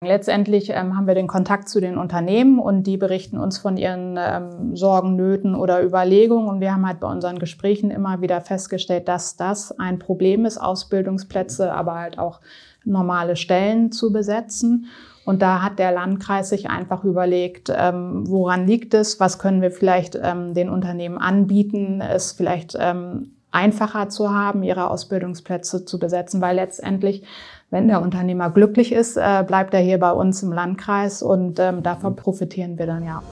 Letztendlich ähm, haben wir den Kontakt zu den Unternehmen und die berichten uns von ihren ähm, Sorgen, Nöten oder Überlegungen. Und wir haben halt bei unseren Gesprächen immer wieder festgestellt, dass das ein Problem ist, Ausbildungsplätze, aber halt auch normale Stellen zu besetzen. Und da hat der Landkreis sich einfach überlegt, ähm, woran liegt es, was können wir vielleicht ähm, den Unternehmen anbieten, es vielleicht ähm, einfacher zu haben, ihre Ausbildungsplätze zu besetzen, weil letztendlich wenn der Unternehmer glücklich ist, äh, bleibt er hier bei uns im Landkreis und ähm, davon profitieren wir dann ja.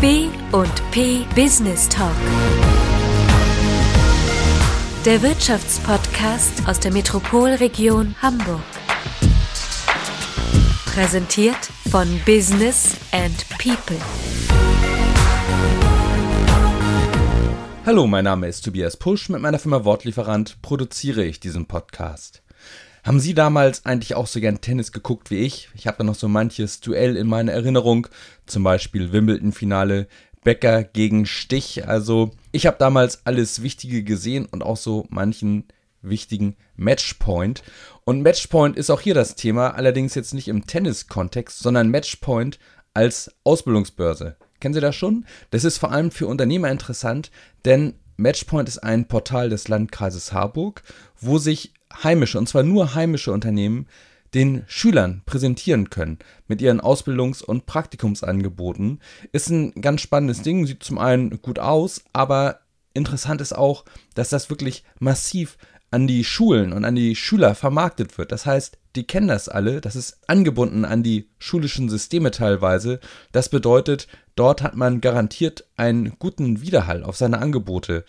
B und P Business Talk. Der Wirtschaftspodcast aus der Metropolregion Hamburg. Präsentiert von Business and People. Hallo, mein Name ist Tobias Pusch. Mit meiner Firma Wortlieferant produziere ich diesen Podcast. Haben Sie damals eigentlich auch so gern Tennis geguckt wie ich? Ich habe da noch so manches Duell in meiner Erinnerung, zum Beispiel Wimbledon-Finale, Becker gegen Stich. Also ich habe damals alles Wichtige gesehen und auch so manchen wichtigen Matchpoint. Und Matchpoint ist auch hier das Thema, allerdings jetzt nicht im Tennis-Kontext, sondern Matchpoint als Ausbildungsbörse. Kennen Sie das schon? Das ist vor allem für Unternehmer interessant, denn Matchpoint ist ein Portal des Landkreises Harburg, wo sich heimische, und zwar nur heimische Unternehmen, den Schülern präsentieren können mit ihren Ausbildungs- und Praktikumsangeboten. Ist ein ganz spannendes Ding, sieht zum einen gut aus, aber interessant ist auch, dass das wirklich massiv an die Schulen und an die Schüler vermarktet wird. Das heißt, die kennen das alle, das ist angebunden an die schulischen Systeme teilweise. Das bedeutet, dort hat man garantiert einen guten Widerhall auf seine Angebote.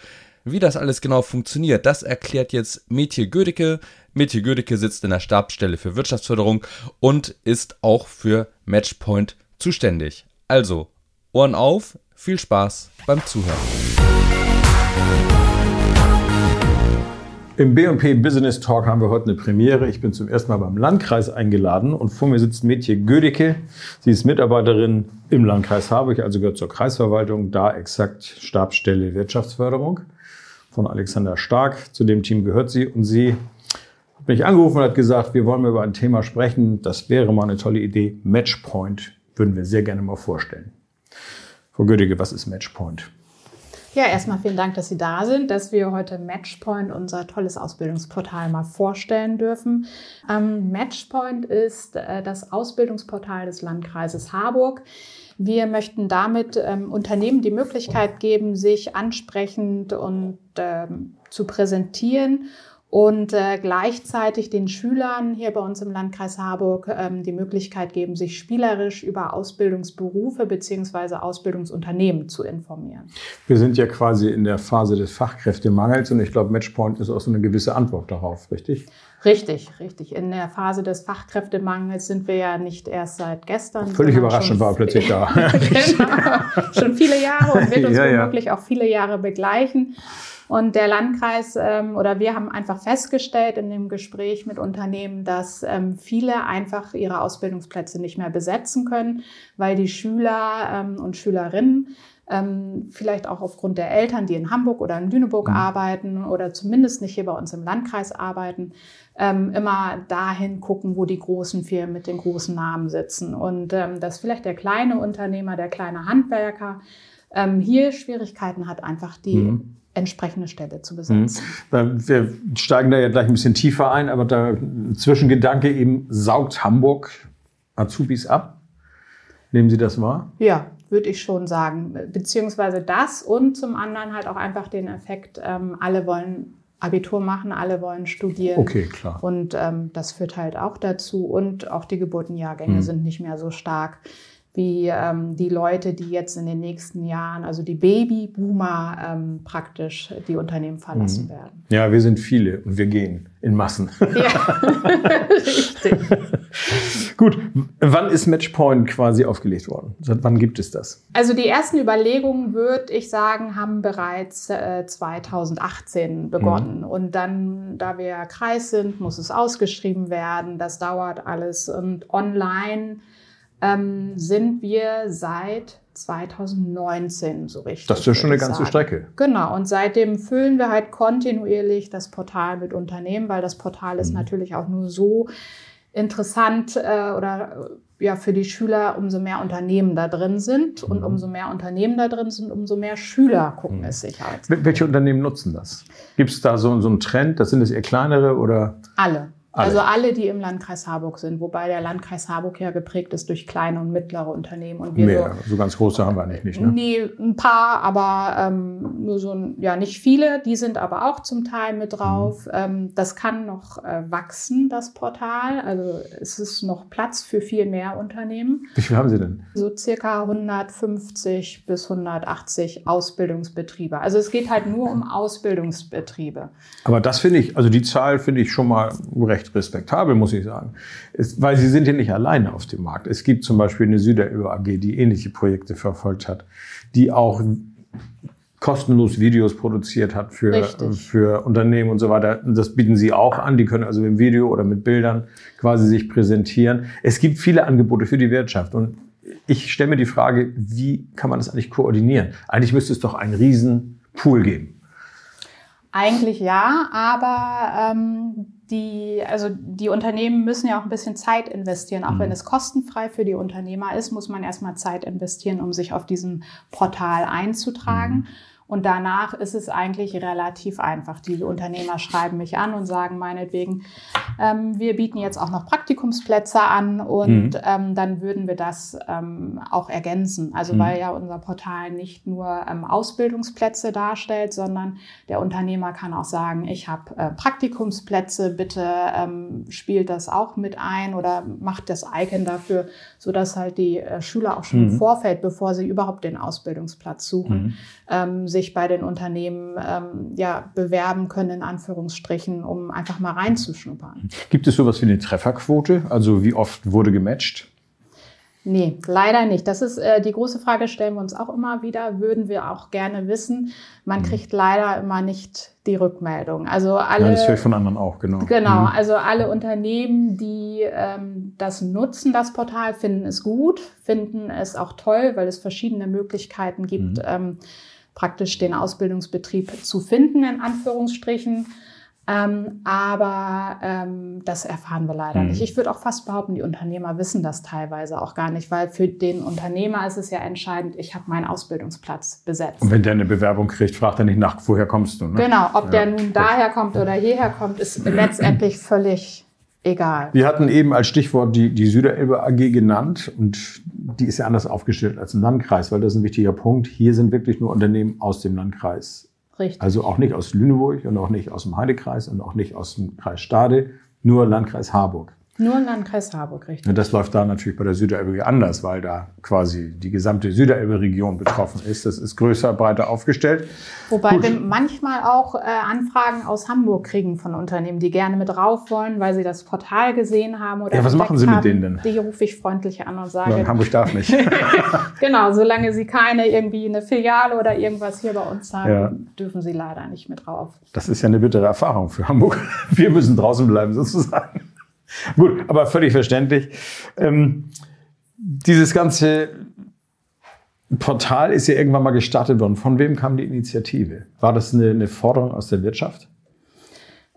Wie das alles genau funktioniert, das erklärt jetzt Metje Gödecke. Metje Gödecke sitzt in der Stabsstelle für Wirtschaftsförderung und ist auch für Matchpoint zuständig. Also, Ohren auf, viel Spaß beim Zuhören. Im B&P Business Talk haben wir heute eine Premiere. Ich bin zum ersten Mal beim Landkreis eingeladen und vor mir sitzt Metje Gödicke. Sie ist Mitarbeiterin im Landkreis Harburg, also gehört zur Kreisverwaltung, da exakt Stabsstelle Wirtschaftsförderung von Alexander Stark. Zu dem Team gehört sie und sie hat mich angerufen und hat gesagt, wir wollen über ein Thema sprechen. Das wäre mal eine tolle Idee. Matchpoint würden wir sehr gerne mal vorstellen. Frau Gödicke, was ist Matchpoint? Ja, erstmal vielen Dank, dass Sie da sind, dass wir heute Matchpoint, unser tolles Ausbildungsportal, mal vorstellen dürfen. Ähm, Matchpoint ist äh, das Ausbildungsportal des Landkreises Harburg. Wir möchten damit ähm, Unternehmen die Möglichkeit geben, sich ansprechend und ähm, zu präsentieren und äh, gleichzeitig den Schülern hier bei uns im Landkreis Harburg ähm, die Möglichkeit geben, sich spielerisch über Ausbildungsberufe beziehungsweise Ausbildungsunternehmen zu informieren. Wir sind ja quasi in der Phase des Fachkräftemangels und ich glaube, Matchpoint ist auch so eine gewisse Antwort darauf, richtig? Richtig, richtig. In der Phase des Fachkräftemangels sind wir ja nicht erst seit gestern. Völlig überraschend war plötzlich da. genau, schon viele Jahre und wird uns ja, womöglich ja. auch viele Jahre begleichen. Und der Landkreis ähm, oder wir haben einfach festgestellt in dem Gespräch mit Unternehmen, dass ähm, viele einfach ihre Ausbildungsplätze nicht mehr besetzen können, weil die Schüler ähm, und Schülerinnen ähm, vielleicht auch aufgrund der Eltern, die in Hamburg oder in Lüneburg mhm. arbeiten oder zumindest nicht hier bei uns im Landkreis arbeiten, ähm, immer dahin gucken, wo die großen Firmen mit den großen Namen sitzen. Und ähm, dass vielleicht der kleine Unternehmer, der kleine Handwerker ähm, hier Schwierigkeiten hat, einfach die mhm entsprechende Stelle zu besetzen. Mhm. Wir steigen da ja gleich ein bisschen tiefer ein, aber der Zwischengedanke eben, saugt Hamburg Azubis ab? Nehmen Sie das wahr? Ja, würde ich schon sagen. Beziehungsweise das und zum anderen halt auch einfach den Effekt, ähm, alle wollen Abitur machen, alle wollen studieren. Okay, klar. Und ähm, das führt halt auch dazu. Und auch die Geburtenjahrgänge mhm. sind nicht mehr so stark wie ähm, die Leute, die jetzt in den nächsten Jahren, also die Babyboomer ähm, praktisch die Unternehmen verlassen mhm. werden. Ja, wir sind viele und wir gehen in Massen. Ja, richtig. Gut, wann ist Matchpoint quasi aufgelegt worden? Seit wann gibt es das? Also die ersten Überlegungen, würde ich sagen, haben bereits äh, 2018 begonnen. Mhm. Und dann, da wir Kreis sind, muss es ausgeschrieben werden. Das dauert alles. Und online ähm, sind wir seit 2019 so richtig. Das ist ja schon eine ganze sagen. Strecke. Genau, und seitdem füllen wir halt kontinuierlich das Portal mit Unternehmen, weil das Portal ist mhm. natürlich auch nur so interessant äh, oder äh, ja für die Schüler, umso mehr Unternehmen da drin sind und mhm. umso mehr Unternehmen da drin sind, umso mehr Schüler gucken mhm. es sich halt. Welche Unternehmen nutzen das? Gibt es da so, so einen Trend? Das sind es eher kleinere oder? Alle. Also alle, die im Landkreis Harburg sind, wobei der Landkreis Harburg ja geprägt ist durch kleine und mittlere Unternehmen. Und wir Mehr, so, so ganz große haben wir eigentlich nicht. Ne? Nee, ein paar, aber ähm, nur so, ein, ja, nicht viele. Die sind aber auch zum Teil mit drauf. Mhm. Ähm, das kann noch äh, wachsen, das Portal. Also es ist noch Platz für viel mehr Unternehmen. Wie viel haben Sie denn? So circa 150 bis 180 Ausbildungsbetriebe. Also es geht halt nur um Ausbildungsbetriebe. Aber das finde ich, also die Zahl finde ich schon mal recht recht respektabel, muss ich sagen. Ist, weil sie sind ja nicht alleine auf dem Markt. Es gibt zum Beispiel eine Süderöl AG, die ähnliche Projekte verfolgt hat, die auch kostenlos Videos produziert hat für, für Unternehmen und so weiter. Das bieten sie auch an. Die können also mit Video oder mit Bildern quasi sich präsentieren. Es gibt viele Angebote für die Wirtschaft und ich stelle mir die Frage, wie kann man das eigentlich koordinieren? Eigentlich müsste es doch einen riesen Pool geben. Eigentlich ja, aber ähm, die, also die Unternehmen müssen ja auch ein bisschen Zeit investieren. Auch mhm. wenn es kostenfrei für die Unternehmer ist, muss man erstmal Zeit investieren, um sich auf diesem Portal einzutragen. Mhm. Und danach ist es eigentlich relativ einfach. Die Unternehmer schreiben mich an und sagen meinetwegen, ähm, wir bieten jetzt auch noch Praktikumsplätze an und mhm. ähm, dann würden wir das ähm, auch ergänzen. Also mhm. weil ja unser Portal nicht nur ähm, Ausbildungsplätze darstellt, sondern der Unternehmer kann auch sagen, ich habe äh, Praktikumsplätze, bitte ähm, spielt das auch mit ein oder macht das Icon dafür, sodass halt die äh, Schüler auch schon mhm. im Vorfeld, bevor sie überhaupt den Ausbildungsplatz suchen, mhm. Sich bei den Unternehmen ähm, ja, bewerben können, in Anführungsstrichen, um einfach mal reinzuschnuppern. Gibt es sowas wie eine Trefferquote? Also wie oft wurde gematcht? Nee, leider nicht. Das ist äh, die große Frage, stellen wir uns auch immer wieder, würden wir auch gerne wissen. Man mhm. kriegt leider immer nicht die Rückmeldung. Also alle. Ja, das höre ich von anderen auch, genau. Genau, mhm. also alle Unternehmen, die ähm, das nutzen, das Portal, finden es gut, finden es auch toll, weil es verschiedene Möglichkeiten gibt. Mhm. Ähm, praktisch den Ausbildungsbetrieb zu finden, in Anführungsstrichen. Ähm, aber ähm, das erfahren wir leider mhm. nicht. Ich würde auch fast behaupten, die Unternehmer wissen das teilweise auch gar nicht, weil für den Unternehmer ist es ja entscheidend, ich habe meinen Ausbildungsplatz besetzt. Und wenn der eine Bewerbung kriegt, fragt er nicht nach, woher kommst du? Ne? Genau, ob ja. der nun daher kommt oder hierher kommt, ist letztendlich völlig egal. Wir hatten eben als Stichwort die, die Süderelbe AG genannt und die ist ja anders aufgestellt als im Landkreis, weil das ist ein wichtiger Punkt. Hier sind wirklich nur Unternehmen aus dem Landkreis. Richtig. Also auch nicht aus Lüneburg und auch nicht aus dem Heidekreis und auch nicht aus dem Kreis Stade, nur Landkreis Harburg. Nur im Landkreis Harburg, richtig. Und das läuft da natürlich bei der Süderelbe anders, weil da quasi die gesamte Süderelbe-Region betroffen ist. Das ist größer, breiter aufgestellt. Wobei Gut. wir manchmal auch äh, Anfragen aus Hamburg kriegen von Unternehmen, die gerne mit rauf wollen, weil sie das Portal gesehen haben oder Ja, was machen Sie mit denen denn? Die rufe ich freundlich an und sage. Ja, Hamburg darf nicht. genau, solange sie keine irgendwie eine Filiale oder irgendwas hier bei uns haben, ja. dürfen sie leider nicht mit drauf. Das ist ja eine bittere Erfahrung für Hamburg. Wir müssen draußen bleiben sozusagen. Gut, aber völlig verständlich. Ähm, dieses ganze Portal ist ja irgendwann mal gestartet worden. Von wem kam die Initiative? War das eine, eine Forderung aus der Wirtschaft?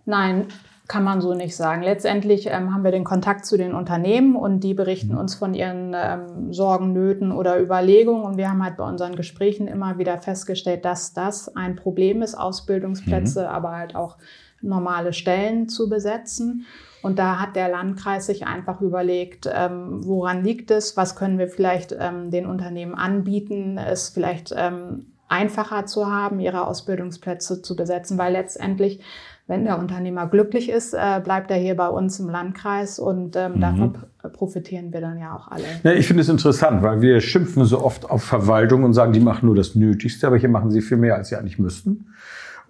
Nein, kann man so nicht sagen. Letztendlich ähm, haben wir den Kontakt zu den Unternehmen und die berichten uns von ihren ähm, Sorgen, Nöten oder Überlegungen. Und wir haben halt bei unseren Gesprächen immer wieder festgestellt, dass das ein Problem ist, Ausbildungsplätze, mhm. aber halt auch normale Stellen zu besetzen. Und da hat der Landkreis sich einfach überlegt, ähm, woran liegt es, was können wir vielleicht ähm, den Unternehmen anbieten, es vielleicht ähm, einfacher zu haben, ihre Ausbildungsplätze zu besetzen, weil letztendlich, wenn der Unternehmer glücklich ist, äh, bleibt er hier bei uns im Landkreis und ähm, mhm. davon profitieren wir dann ja auch alle. Ja, ich finde es interessant, weil wir schimpfen so oft auf Verwaltung und sagen, die machen nur das Nötigste, aber hier machen sie viel mehr, als sie eigentlich müssten.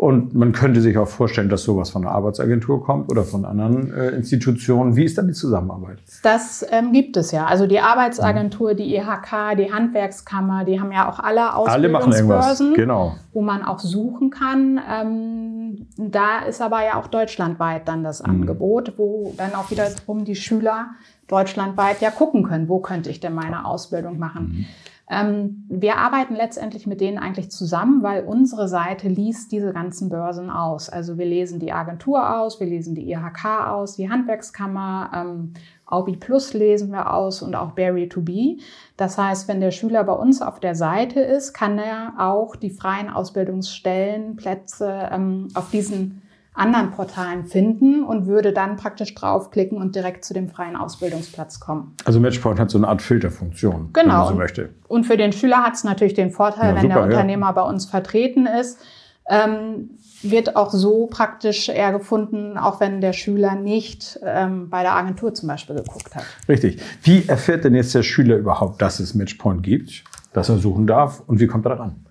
Und man könnte sich auch vorstellen, dass sowas von einer Arbeitsagentur kommt oder von anderen äh, Institutionen. Wie ist dann die Zusammenarbeit? Das ähm, gibt es ja. Also die Arbeitsagentur, die IHK, die Handwerkskammer, die haben ja auch alle Ausbildungsbörsen, genau. wo man auch suchen kann. Ähm, da ist aber ja auch deutschlandweit dann das mhm. Angebot, wo dann auch wiederum die Schüler deutschlandweit ja gucken können, wo könnte ich denn meine Ausbildung machen. Mhm. Ähm, wir arbeiten letztendlich mit denen eigentlich zusammen, weil unsere Seite liest diese ganzen Börsen aus. Also wir lesen die Agentur aus, wir lesen die IHK aus, die Handwerkskammer, ähm, Aubi Plus lesen wir aus und auch Barry to Be. Das heißt, wenn der Schüler bei uns auf der Seite ist, kann er auch die freien Ausbildungsstellen, Plätze ähm, auf diesen anderen Portalen finden und würde dann praktisch draufklicken und direkt zu dem freien Ausbildungsplatz kommen. Also Matchpoint hat so eine Art Filterfunktion, genau. wenn man so möchte. Und für den Schüler hat es natürlich den Vorteil, ja, wenn super, der Unternehmer ja. bei uns vertreten ist, ähm, wird auch so praktisch eher gefunden, auch wenn der Schüler nicht ähm, bei der Agentur zum Beispiel geguckt hat. Richtig. Wie erfährt denn jetzt der Schüler überhaupt, dass es Matchpoint gibt, dass er suchen darf und wie kommt er daran?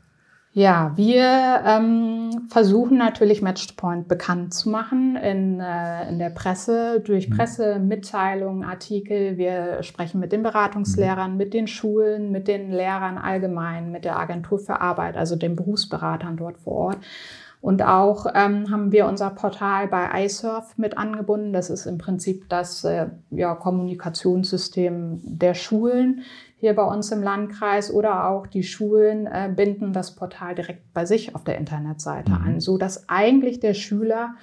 Ja, wir ähm, versuchen natürlich Matchpoint bekannt zu machen in, äh, in der Presse, durch mhm. Pressemitteilungen, Artikel. Wir sprechen mit den Beratungslehrern, mit den Schulen, mit den Lehrern allgemein, mit der Agentur für Arbeit, also den Berufsberatern dort vor Ort. Und auch ähm, haben wir unser Portal bei iSurf mit angebunden. Das ist im Prinzip das äh, ja, Kommunikationssystem der Schulen hier bei uns im Landkreis oder auch die Schulen äh, binden das Portal direkt bei sich auf der Internetseite mhm. an, so dass eigentlich der Schüler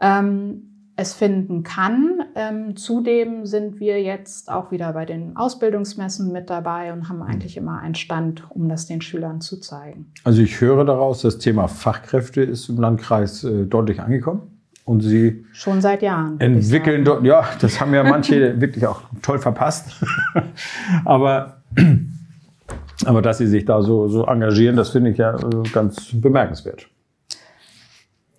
ähm, es finden kann. Ähm, zudem sind wir jetzt auch wieder bei den Ausbildungsmessen mit dabei und haben mhm. eigentlich immer einen Stand, um das den Schülern zu zeigen. Also ich höre daraus, das Thema Fachkräfte ist im Landkreis äh, deutlich angekommen. Und Sie schon seit Jahren entwickeln dort, ja, das haben ja manche wirklich auch toll verpasst. aber, aber dass Sie sich da so, so engagieren, das finde ich ja äh, ganz bemerkenswert.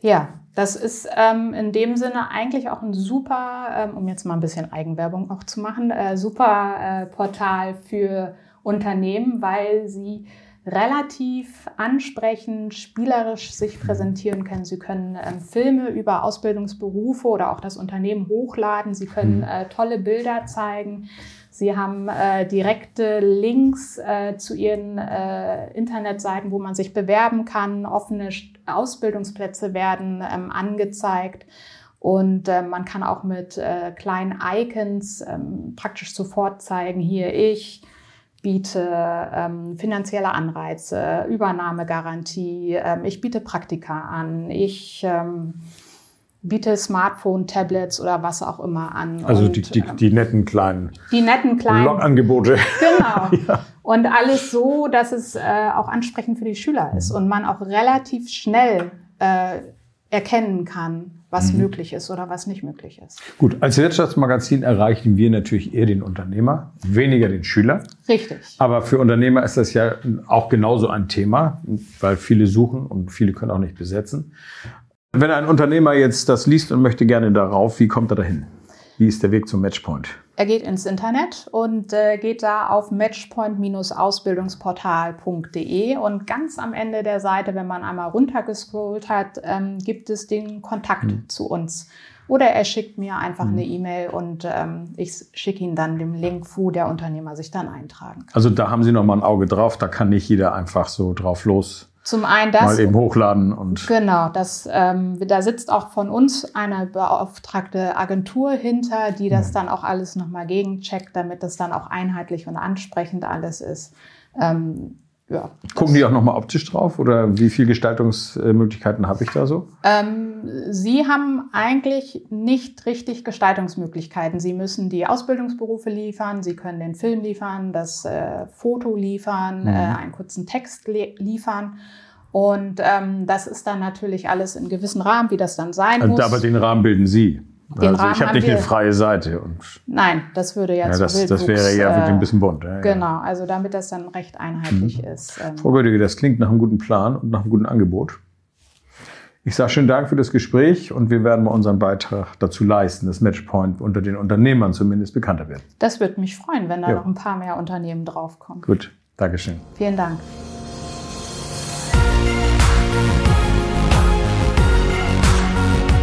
Ja, das ist ähm, in dem Sinne eigentlich auch ein super, ähm, um jetzt mal ein bisschen Eigenwerbung auch zu machen, äh, super äh, Portal für Unternehmen, weil sie relativ ansprechend, spielerisch sich präsentieren können. Sie können ähm, Filme über Ausbildungsberufe oder auch das Unternehmen hochladen. Sie können mhm. äh, tolle Bilder zeigen. Sie haben äh, direkte Links äh, zu ihren äh, Internetseiten, wo man sich bewerben kann. Offene Ausbildungsplätze werden ähm, angezeigt. Und äh, man kann auch mit äh, kleinen Icons ähm, praktisch sofort zeigen, hier ich biete ähm, finanzielle Anreize, Übernahmegarantie, ähm, ich biete Praktika an, ich ähm, biete Smartphone, Tablets oder was auch immer an. Also und, die, die, ähm, die, netten kleinen, die netten kleinen Blogangebote. Genau. ja. Und alles so, dass es äh, auch ansprechend für die Schüler ist und man auch relativ schnell äh, erkennen kann, was mhm. möglich ist oder was nicht möglich ist. Gut, als Wirtschaftsmagazin erreichen wir natürlich eher den Unternehmer, weniger den Schüler. Richtig. Aber für Unternehmer ist das ja auch genauso ein Thema, weil viele suchen und viele können auch nicht besetzen. Wenn ein Unternehmer jetzt das liest und möchte gerne darauf, wie kommt er dahin? Wie ist der Weg zum Matchpoint? Er geht ins Internet und äh, geht da auf matchpoint-ausbildungsportal.de und ganz am Ende der Seite, wenn man einmal runtergescrollt hat, ähm, gibt es den Kontakt mhm. zu uns. Oder er schickt mir einfach mhm. eine E-Mail und ähm, ich schicke ihn dann den Link, wo der Unternehmer sich dann eintragen kann. Also da haben Sie noch mal ein Auge drauf, da kann nicht jeder einfach so drauf los zum einen das. Mal eben hochladen und. Genau, das, ähm, da sitzt auch von uns eine beauftragte Agentur hinter, die das mhm. dann auch alles nochmal gegencheckt, damit das dann auch einheitlich und ansprechend alles ist. Ähm, ja, Gucken die auch nochmal optisch drauf oder wie viele Gestaltungsmöglichkeiten habe ich da so? Ähm, Sie haben eigentlich nicht richtig Gestaltungsmöglichkeiten. Sie müssen die Ausbildungsberufe liefern, Sie können den Film liefern, das äh, Foto liefern, mhm. äh, einen kurzen Text liefern. Und ähm, das ist dann natürlich alles in gewissen Rahmen, wie das dann sein also, muss. Aber den Rahmen bilden Sie. Den also ich habe nicht eine freie Seite. Und Nein, das würde ja, ja das, das wäre ja wirklich ein bisschen bunt. Ja, genau, also damit das dann recht einheitlich mhm. ist. Ähm. Frau Göttige, das klingt nach einem guten Plan und nach einem guten Angebot. Ich sage schönen Dank für das Gespräch und wir werden mal unseren Beitrag dazu leisten, dass Matchpoint unter den Unternehmern zumindest bekannter wird. Das würde mich freuen, wenn da ja. noch ein paar mehr Unternehmen draufkommen. Gut, Dankeschön. Vielen Dank.